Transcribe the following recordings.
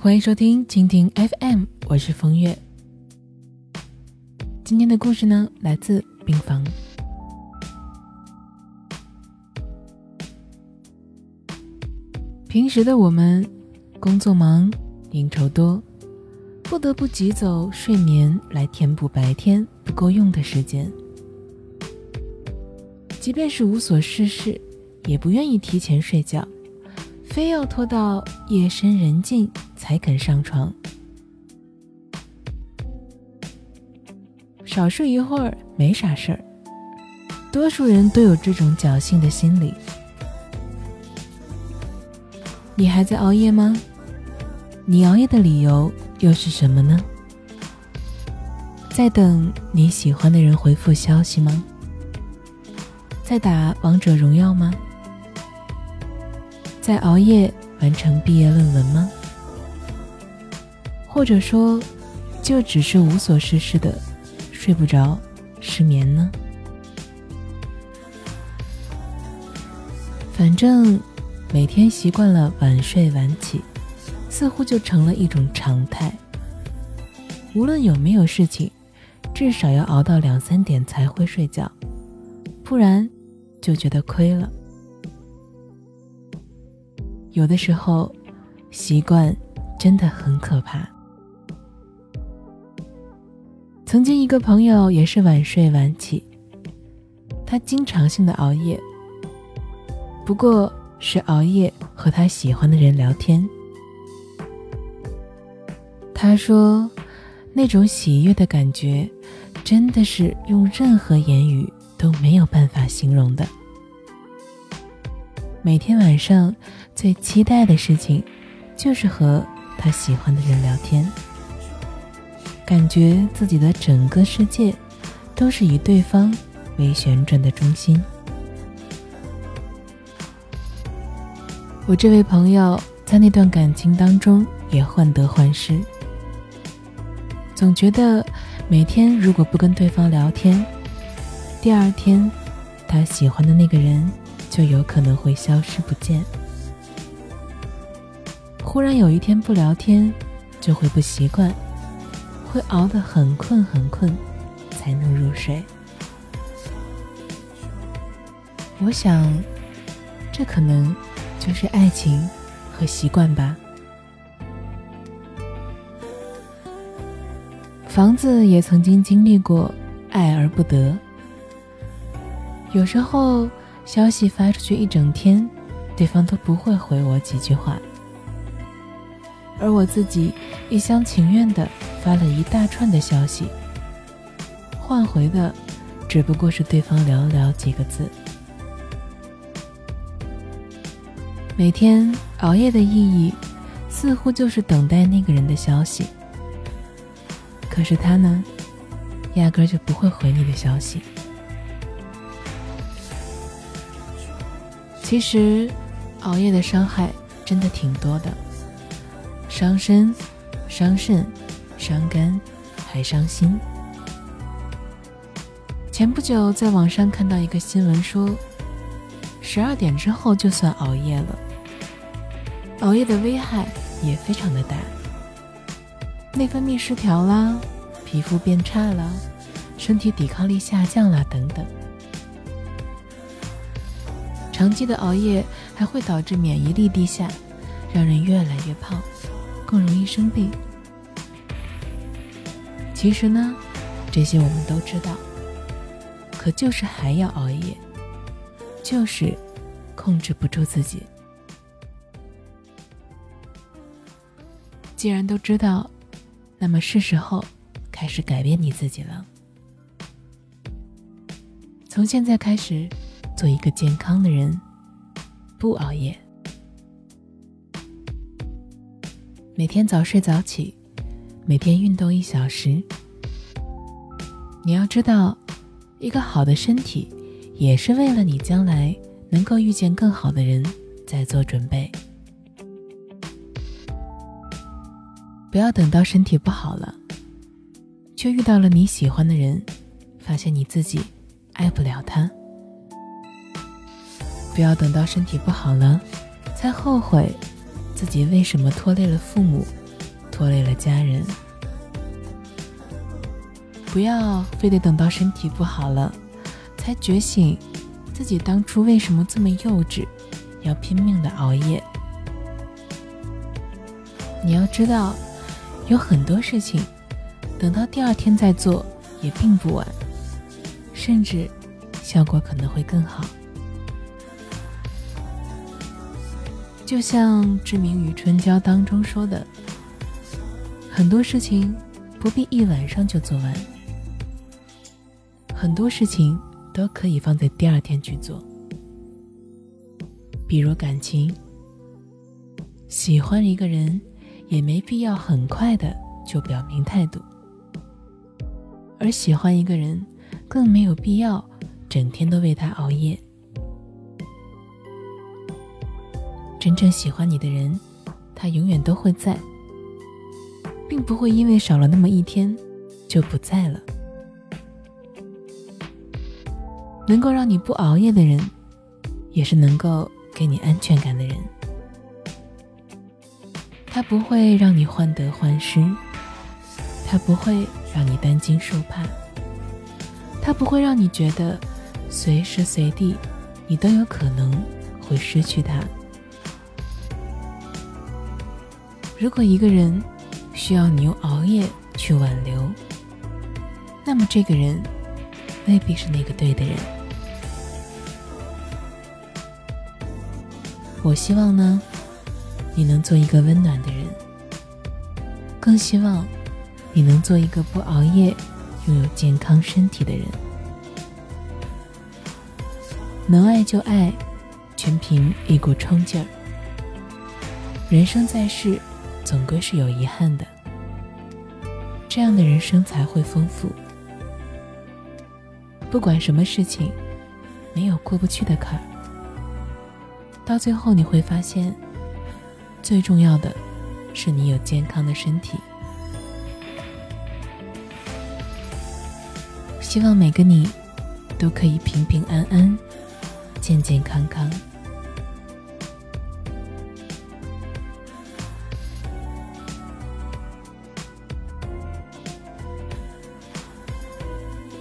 欢迎收听蜻蜓 FM，我是风月。今天的故事呢，来自病房。平时的我们，工作忙，应酬多，不得不挤走睡眠来填补白天不够用的时间。即便是无所事事，也不愿意提前睡觉，非要拖到夜深人静才肯上床。少睡一会儿没啥事儿，多数人都有这种侥幸的心理。你还在熬夜吗？你熬夜的理由又是什么呢？在等你喜欢的人回复消息吗？在打王者荣耀吗？在熬夜完成毕业论文吗？或者说，就只是无所事事的睡不着、失眠呢？反正。每天习惯了晚睡晚起，似乎就成了一种常态。无论有没有事情，至少要熬到两三点才会睡觉，不然就觉得亏了。有的时候，习惯真的很可怕。曾经一个朋友也是晚睡晚起，他经常性的熬夜，不过。是熬夜和他喜欢的人聊天。他说，那种喜悦的感觉，真的是用任何言语都没有办法形容的。每天晚上最期待的事情，就是和他喜欢的人聊天，感觉自己的整个世界，都是以对方为旋转的中心。我这位朋友在那段感情当中也患得患失，总觉得每天如果不跟对方聊天，第二天他喜欢的那个人就有可能会消失不见。忽然有一天不聊天，就会不习惯，会熬得很困很困才能入睡。我想，这可能。就是爱情和习惯吧。房子也曾经经历过爱而不得，有时候消息发出去一整天，对方都不会回我几句话，而我自己一厢情愿的发了一大串的消息，换回的只不过是对方寥寥几个字。每天熬夜的意义，似乎就是等待那个人的消息。可是他呢，压根就不会回你的消息。其实，熬夜的伤害真的挺多的，伤身、伤肾、伤肝，还伤心。前不久在网上看到一个新闻说，十二点之后就算熬夜了。熬夜的危害也非常的大，内分泌失调啦，皮肤变差啦，身体抵抗力下降啦，等等。长期的熬夜还会导致免疫力低下，让人越来越胖，更容易生病。其实呢，这些我们都知道，可就是还要熬夜，就是控制不住自己。既然都知道，那么是时候开始改变你自己了。从现在开始，做一个健康的人，不熬夜，每天早睡早起，每天运动一小时。你要知道，一个好的身体，也是为了你将来能够遇见更好的人在做准备。不要等到身体不好了，却遇到了你喜欢的人，发现你自己爱不了他。不要等到身体不好了，才后悔自己为什么拖累了父母拖累了家人。不要非得等到身体不好了，才觉醒自己当初为什么这么幼稚，要拼命的熬夜。你要知道，有很多事情，等到第二天再做也并不晚，甚至效果可能会更好。就像《志明与春娇》当中说的，很多事情不必一晚上就做完，很多事情都可以放在第二天去做。比如感情，喜欢一个人，也没必要很快的就表明态度；而喜欢一个人，更没有必要整天都为他熬夜。真正喜欢你的人，他永远都会在，并不会因为少了那么一天就不在了。能够让你不熬夜的人，也是能够给你安全感的人。他不会让你患得患失，他不会让你担惊受怕，他不会让你觉得随时随地你都有可能会失去他。如果一个人需要你用熬夜去挽留，那么这个人未必是那个对的人。我希望呢，你能做一个温暖的人，更希望你能做一个不熬夜、拥有健康身体的人。能爱就爱，全凭一股冲劲儿。人生在世。总归是有遗憾的，这样的人生才会丰富。不管什么事情，没有过不去的坎儿，到最后你会发现，最重要的是你有健康的身体。希望每个你都可以平平安安、健健康康。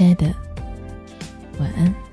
亲爱的，晚安。